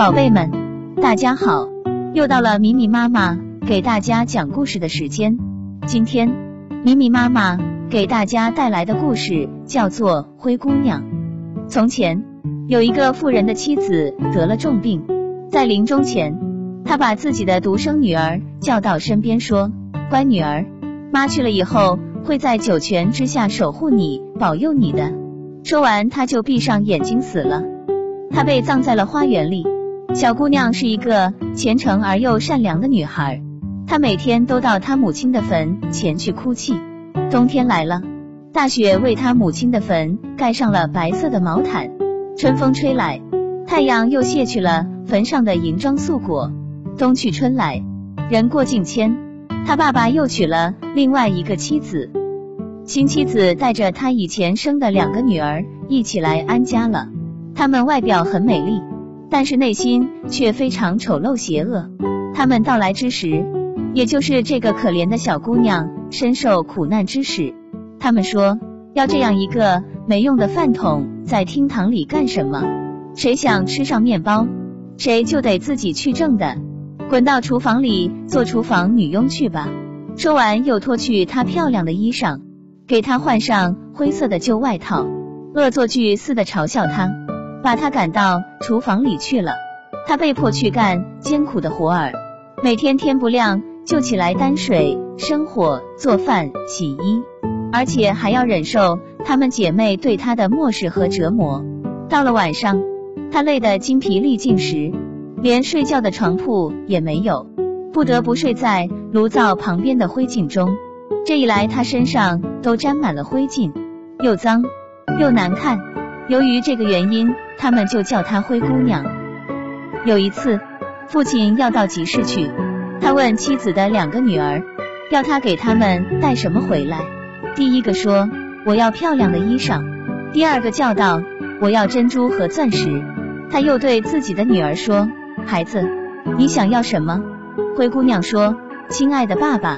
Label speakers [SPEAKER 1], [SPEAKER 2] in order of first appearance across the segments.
[SPEAKER 1] 宝贝们，大家好，又到了米米妈妈给大家讲故事的时间。今天，米米妈妈给大家带来的故事叫做《灰姑娘》。从前，有一个富人的妻子得了重病，在临终前，他把自己的独生女儿叫到身边，说：“乖女儿，妈去了以后，会在九泉之下守护你，保佑你的。”说完，他就闭上眼睛死了。他被葬在了花园里。小姑娘是一个虔诚而又善良的女孩，她每天都到她母亲的坟前去哭泣。冬天来了，大雪为她母亲的坟盖上了白色的毛毯。春风吹来，太阳又卸去了坟上的银装素裹。冬去春来，人过境迁，他爸爸又娶了另外一个妻子。新妻子带着他以前生的两个女儿一起来安家了。她们外表很美丽。但是内心却非常丑陋邪恶。他们到来之时，也就是这个可怜的小姑娘深受苦难之时。他们说，要这样一个没用的饭桶在厅堂里干什么？谁想吃上面包，谁就得自己去挣的，滚到厨房里做厨房女佣去吧。说完，又脱去她漂亮的衣裳，给她换上灰色的旧外套，恶作剧似的嘲笑她。把他赶到厨房里去了，他被迫去干艰苦的活儿，每天天不亮就起来担水、生火、做饭、洗衣，而且还要忍受她们姐妹对他的漠视和折磨。到了晚上，他累得精疲力尽时，连睡觉的床铺也没有，不得不睡在炉灶旁边的灰烬中。这一来，他身上都沾满了灰烬，又脏又难看。由于这个原因。他们就叫她灰姑娘。有一次，父亲要到集市去，他问妻子的两个女儿，要他给他们带什么回来。第一个说我要漂亮的衣裳，第二个叫道我要珍珠和钻石。他又对自己的女儿说，孩子，你想要什么？灰姑娘说，亲爱的爸爸，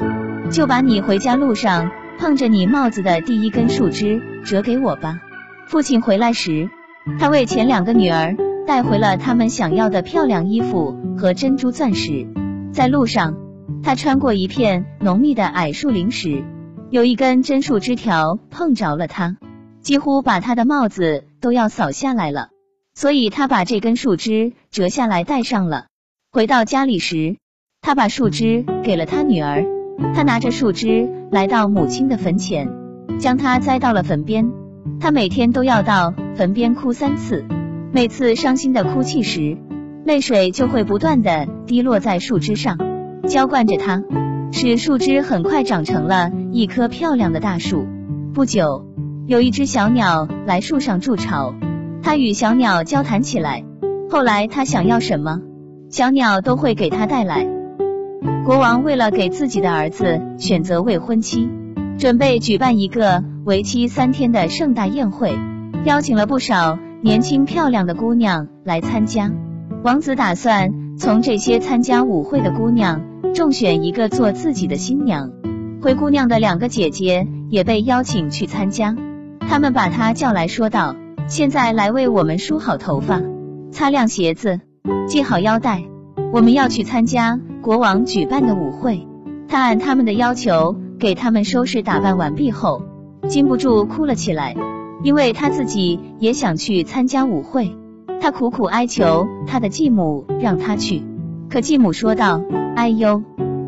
[SPEAKER 1] 就把你回家路上碰着你帽子的第一根树枝折给我吧。父亲回来时。他为前两个女儿带回了他们想要的漂亮衣服和珍珠钻石。在路上，他穿过一片浓密的矮树林时，有一根针树枝条碰着了他，几乎把他的帽子都要扫下来了。所以他把这根树枝折下来戴上了。回到家里时，他把树枝给了他女儿。他拿着树枝来到母亲的坟前，将它栽到了坟边。他每天都要到坟边哭三次，每次伤心的哭泣时，泪水就会不断的滴落在树枝上，浇灌着它，使树枝很快长成了一棵漂亮的大树。不久，有一只小鸟来树上筑巢，他与小鸟交谈起来。后来他想要什么，小鸟都会给他带来。国王为了给自己的儿子选择未婚妻。准备举办一个为期三天的盛大宴会，邀请了不少年轻漂亮的姑娘来参加。王子打算从这些参加舞会的姑娘中选一个做自己的新娘。灰姑娘的两个姐姐也被邀请去参加，他们把她叫来说道：“现在来为我们梳好头发，擦亮鞋子，系好腰带，我们要去参加国王举办的舞会。”他按他们的要求。给他们收拾打扮完毕后，禁不住哭了起来，因为他自己也想去参加舞会。他苦苦哀求他的继母让他去，可继母说道：“哎呦，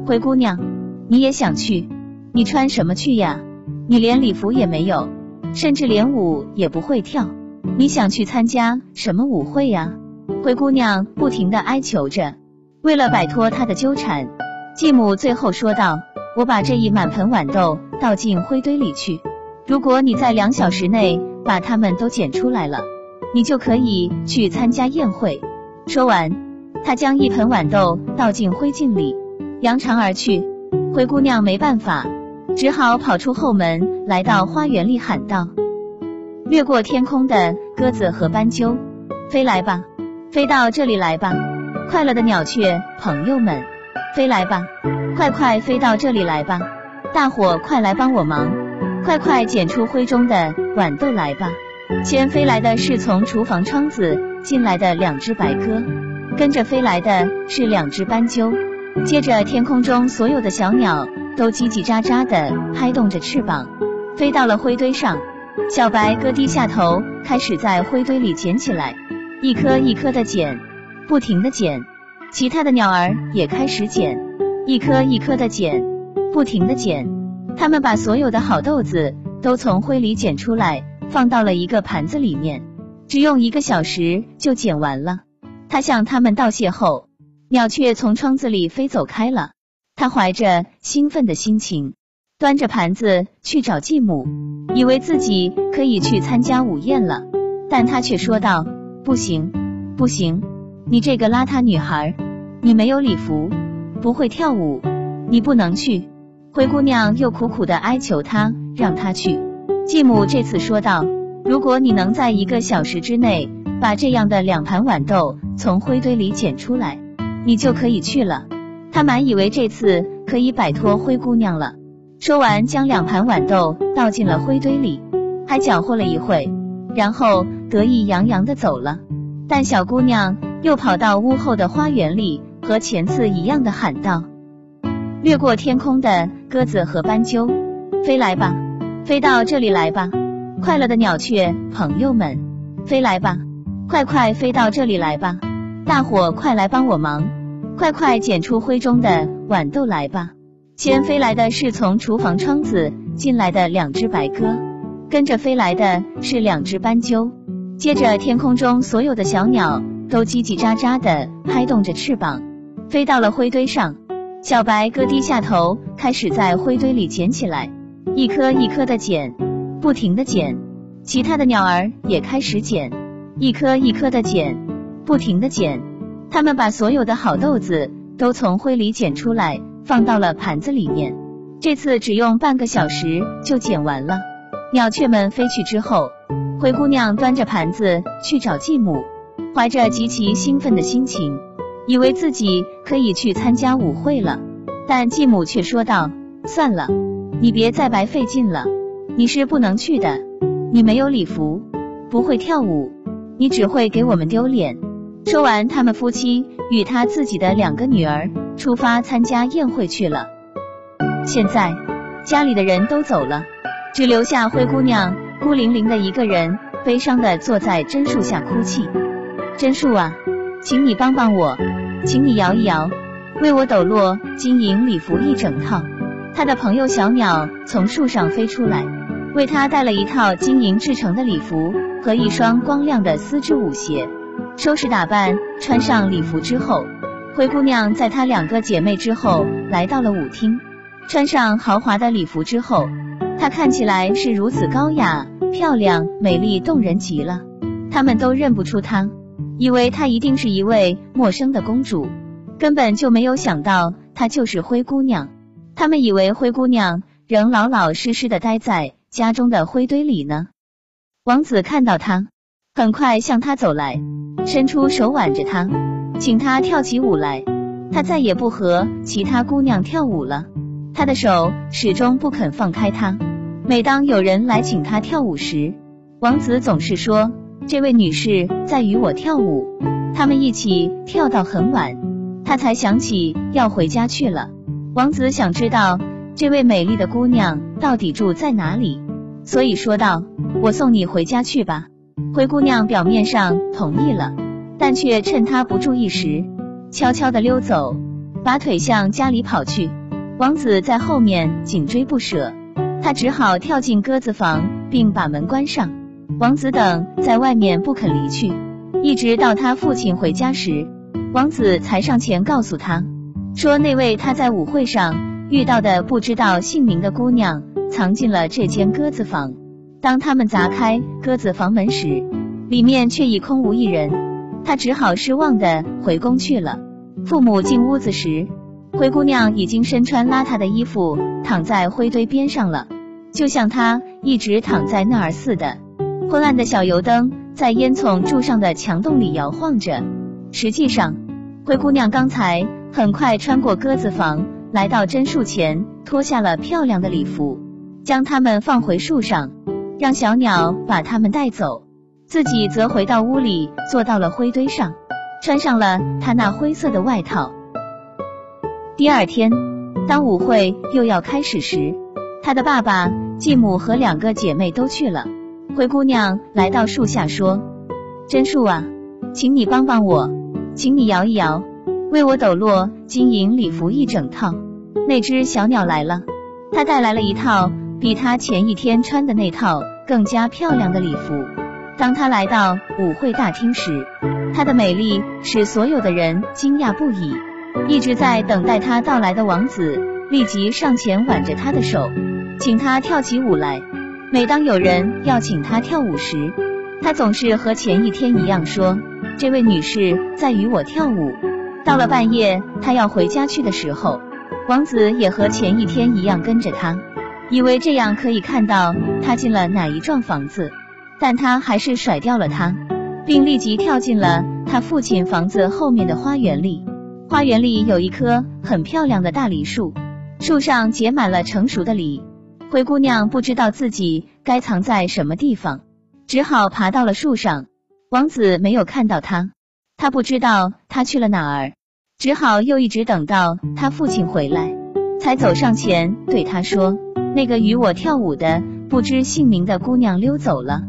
[SPEAKER 1] 灰姑娘，你也想去？你穿什么去呀？你连礼服也没有，甚至连舞也不会跳，你想去参加什么舞会呀？”灰姑娘不停的哀求着。为了摆脱他的纠缠，继母最后说道。我把这一满盆豌豆倒进灰堆里去。如果你在两小时内把它们都捡出来了，你就可以去参加宴会。说完，他将一盆豌豆倒进灰烬里，扬长而去。灰姑娘没办法，只好跑出后门，来到花园里喊道：“掠过天空的鸽子和斑鸠，飞来吧，飞到这里来吧！快乐的鸟雀朋友们，飞来吧！”快快飞到这里来吧！大伙快来帮我忙，快快捡出灰中的豌豆来吧！先飞来的是从厨房窗子进来的两只白鸽，跟着飞来的是两只斑鸠。接着，天空中所有的小鸟都叽叽喳喳的拍动着翅膀，飞到了灰堆上。小白鸽低下头，开始在灰堆里捡起来，一颗一颗的捡，不停的捡。其他的鸟儿也开始捡，一颗一颗的捡，不停的捡。他们把所有的好豆子都从灰里捡出来，放到了一个盘子里面，只用一个小时就捡完了。他向他们道谢后。鸟雀从窗子里飞走开了，他怀着兴奋的心情，端着盘子去找继母，以为自己可以去参加午宴了。但他却说道：“不行，不行，你这个邋遢女孩，你没有礼服，不会跳舞，你不能去。”灰姑娘又苦苦的哀求他，让他去。继母这次说道：“如果你能在一个小时之内把这样的两盘豌豆从灰堆里捡出来。”你就可以去了。他满以为这次可以摆脱灰姑娘了。说完，将两盘豌豆倒进了灰堆里，还搅和了一会，然后得意洋洋的走了。但小姑娘又跑到屋后的花园里，和前次一样的喊道：“掠过天空的鸽子和斑鸠，飞来吧，飞到这里来吧！快乐的鸟雀朋友们，飞来吧，快快飞到这里来吧！”大伙快来帮我忙，快快捡出灰中的豌豆来吧！先飞来的是从厨房窗子进来的两只白鸽，跟着飞来的是两只斑鸠，接着天空中所有的小鸟都叽叽喳喳的拍动着翅膀，飞到了灰堆上。小白鸽低下头，开始在灰堆里捡起来，一颗一颗的捡，不停的捡。其他的鸟儿也开始捡，一颗一颗的捡。不停的捡，他们把所有的好豆子都从灰里捡出来，放到了盘子里面。这次只用半个小时就捡完了。鸟雀们飞去之后，灰姑娘端着盘子去找继母，怀着极其兴奋的心情，以为自己可以去参加舞会了。但继母却说道：“算了，你别再白费劲了，你是不能去的，你没有礼服，不会跳舞，你只会给我们丢脸。”说完，他们夫妻与他自己的两个女儿出发参加宴会去了。现在家里的人都走了，只留下灰姑娘孤零零的一个人，悲伤的坐在榛树下哭泣。榛树啊，请你帮帮我，请你摇一摇，为我抖落金银礼服一整套。他的朋友小鸟从树上飞出来，为他带了一套金银制成的礼服和一双光亮的丝织舞鞋。收拾打扮，穿上礼服之后，灰姑娘在她两个姐妹之后来到了舞厅。穿上豪华的礼服之后，她看起来是如此高雅、漂亮、美丽动人极了。他们都认不出她，以为她一定是一位陌生的公主，根本就没有想到她就是灰姑娘。他们以为灰姑娘仍老老实实的待在家中的灰堆里呢。王子看到她。很快向她走来，伸出手挽着她，请她跳起舞来。他再也不和其他姑娘跳舞了，他的手始终不肯放开她。每当有人来请他跳舞时，王子总是说：“这位女士在与我跳舞。”他们一起跳到很晚，他才想起要回家去了。王子想知道这位美丽的姑娘到底住在哪里，所以说道：“我送你回家去吧。”灰姑娘表面上同意了，但却趁他不注意时，悄悄的溜走，把腿向家里跑去。王子在后面紧追不舍，他只好跳进鸽子房，并把门关上。王子等在外面不肯离去，一直到他父亲回家时，王子才上前告诉他，说那位他在舞会上遇到的不知道姓名的姑娘藏进了这间鸽子房。当他们砸开鸽子房门时，里面却已空无一人。他只好失望的回宫去了。父母进屋子时，灰姑娘已经身穿邋遢的衣服，躺在灰堆边上了，就像她一直躺在那儿似的。昏暗的小油灯在烟囱柱上的墙洞里摇晃着。实际上，灰姑娘刚才很快穿过鸽子房，来到榛树前，脱下了漂亮的礼服，将它们放回树上。让小鸟把它们带走，自己则回到屋里，坐到了灰堆上。穿上了她那灰色的外套。第二天，当舞会又要开始时，他的爸爸、继母和两个姐妹都去了。灰姑娘来到树下说：“真树啊，请你帮帮我，请你摇一摇，为我抖落金银礼服一整套。”那只小鸟来了，它带来了一套比它前一天穿的那套更加漂亮的礼服。当它来到舞会大厅时，她的美丽使所有的人惊讶不已。一直在等待她到来的王子立即上前挽着她的手，请她跳起舞来。每当有人要请她跳舞时，她总是和前一天一样说：“这位女士在与我跳舞。”到了半夜，她要回家去的时候。王子也和前一天一样跟着他，以为这样可以看到他进了哪一幢房子，但他还是甩掉了他，并立即跳进了他父亲房子后面的花园里。花园里有一棵很漂亮的大梨树，树上结满了成熟的梨。灰姑娘不知道自己该藏在什么地方，只好爬到了树上。王子没有看到她，他不知道她去了哪儿。只好又一直等到他父亲回来，才走上前对他说：“那个与我跳舞的不知姓名的姑娘溜走了，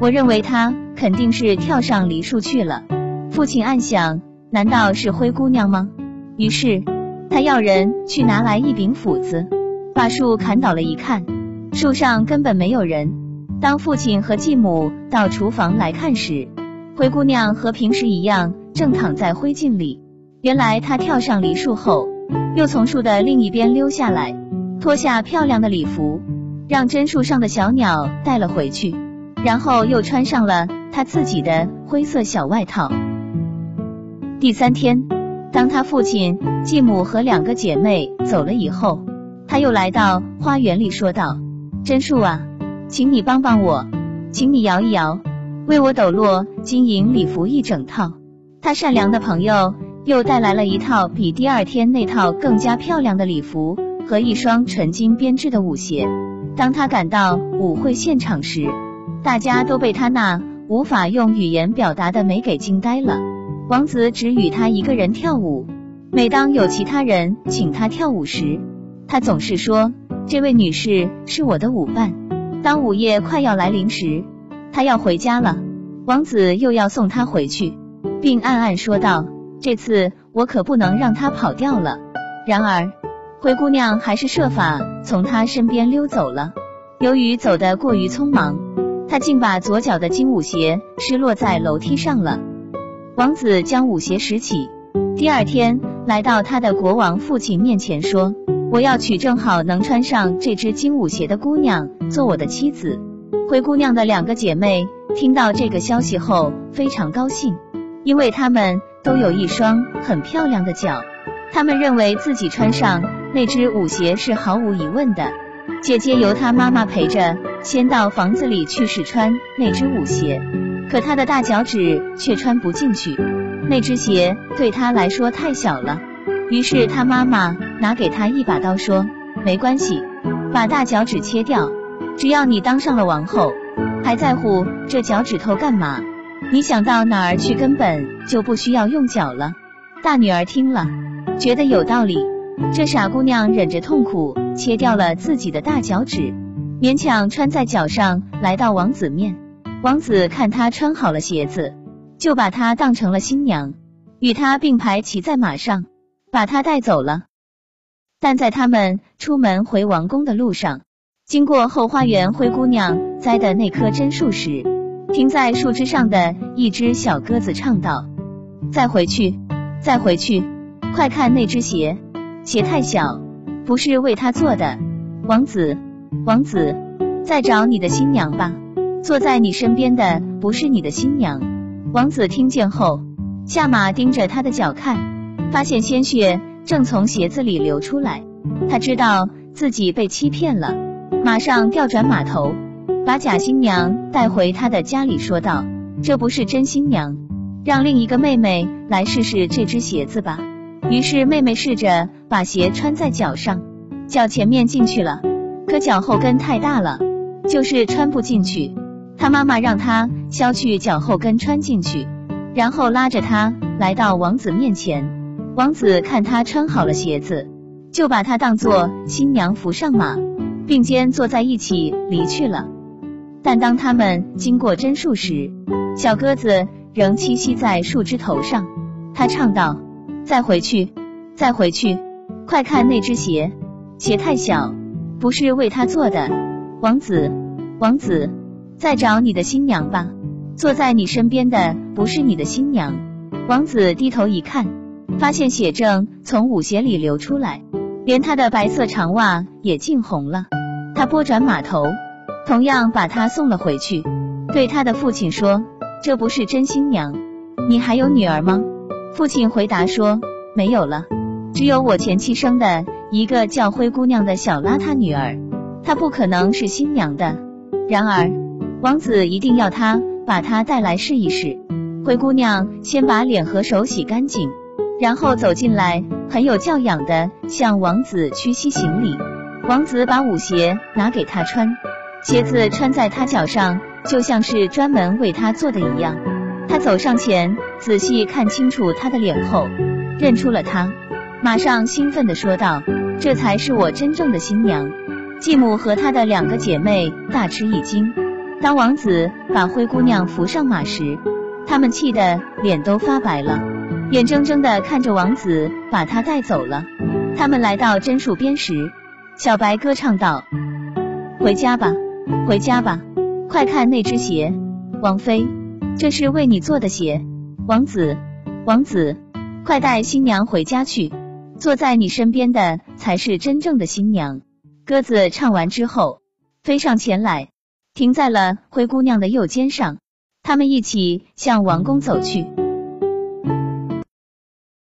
[SPEAKER 1] 我认为她肯定是跳上梨树去了。”父亲暗想：难道是灰姑娘吗？于是他要人去拿来一柄斧子，把树砍倒了。一看，树上根本没有人。当父亲和继母到厨房来看时，灰姑娘和平时一样，正躺在灰烬里。原来她跳上梨树后，又从树的另一边溜下来，脱下漂亮的礼服，让榛树上的小鸟带了回去，然后又穿上了她自己的灰色小外套。第三天，当他父亲、继母和两个姐妹走了以后，他又来到花园里，说道：“真树啊，请你帮帮我，请你摇一摇，为我抖落金银礼服一整套。”他善良的朋友。又带来了一套比第二天那套更加漂亮的礼服和一双纯金编织的舞鞋。当他赶到舞会现场时，大家都被他那无法用语言表达的美给惊呆了。王子只与他一个人跳舞。每当有其他人请他跳舞时，他总是说：“这位女士是我的舞伴。”当午夜快要来临时，他要回家了，王子又要送她回去，并暗暗说道。这次我可不能让他跑掉了。然而，灰姑娘还是设法从他身边溜走了。由于走得过于匆忙，她竟把左脚的金舞鞋失落在楼梯上了。王子将舞鞋拾起，第二天来到他的国王父亲面前说：“我要娶正好能穿上这只金舞鞋的姑娘做我的妻子。”灰姑娘的两个姐妹听到这个消息后非常高兴，因为她们。都有一双很漂亮的脚，她们认为自己穿上那只舞鞋是毫无疑问的。姐姐由她妈妈陪着，先到房子里去试穿那只舞鞋，可她的大脚趾却穿不进去，那只鞋对她来说太小了。于是她妈妈拿给她一把刀，说：“没关系，把大脚趾切掉，只要你当上了王后，还在乎这脚趾头干嘛？”你想到哪儿去，根本就不需要用脚了。大女儿听了，觉得有道理。这傻姑娘忍着痛苦，切掉了自己的大脚趾，勉强穿在脚上，来到王子面。王子看她穿好了鞋子，就把她当成了新娘，与她并排骑在马上，把她带走了。但在他们出门回王宫的路上，经过后花园灰姑娘栽的那棵榛树时，停在树枝上的一只小鸽子唱道：“再回去，再回去，快看那只鞋，鞋太小，不是为他做的。王子，王子，再找你的新娘吧。坐在你身边的不是你的新娘。”王子听见后，下马盯着他的脚看，发现鲜血正从鞋子里流出来，他知道自己被欺骗了，马上调转马头。把假新娘带回他的家里，说道：“这不是真新娘，让另一个妹妹来试试这只鞋子吧。”于是妹妹试着把鞋穿在脚上，脚前面进去了，可脚后跟太大了，就是穿不进去。他妈妈让她削去脚后跟穿进去，然后拉着她来到王子面前。王子看他穿好了鞋子，就把他当做新娘扶上马，并肩坐在一起离去了。但当他们经过榛树时，小鸽子仍栖息在树枝头上。他唱道：“再回去，再回去，快看那只鞋，鞋太小，不是为他做的。王子，王子，再找你的新娘吧。坐在你身边的不是你的新娘。”王子低头一看，发现血正从舞鞋里流出来，连他的白色长袜也浸红了。他拨转马头。同样把他送了回去，对他的父亲说：“这不是真新娘，你还有女儿吗？”父亲回答说：“没有了，只有我前妻生的一个叫灰姑娘的小邋遢女儿，她不可能是新娘的。然而，王子一定要她把她带来试一试。”灰姑娘先把脸和手洗干净，然后走进来，很有教养的向王子屈膝行礼。王子把舞鞋拿给他穿。鞋子穿在他脚上，就像是专门为他做的一样。他走上前，仔细看清楚他的脸后，认出了他，马上兴奋地说道：“这才是我真正的新娘。”继母和她的两个姐妹大吃一惊。当王子把灰姑娘扶上马时，他们气得脸都发白了，眼睁睁的看着王子把她带走了。他们来到榛树边时，小白歌唱道：“回家吧。”回家吧，快看那只鞋，王妃，这是为你做的鞋。王子，王子，快带新娘回家去，坐在你身边的才是真正的新娘。鸽子唱完之后，飞上前来，停在了灰姑娘的右肩上，他们一起向王宫走去。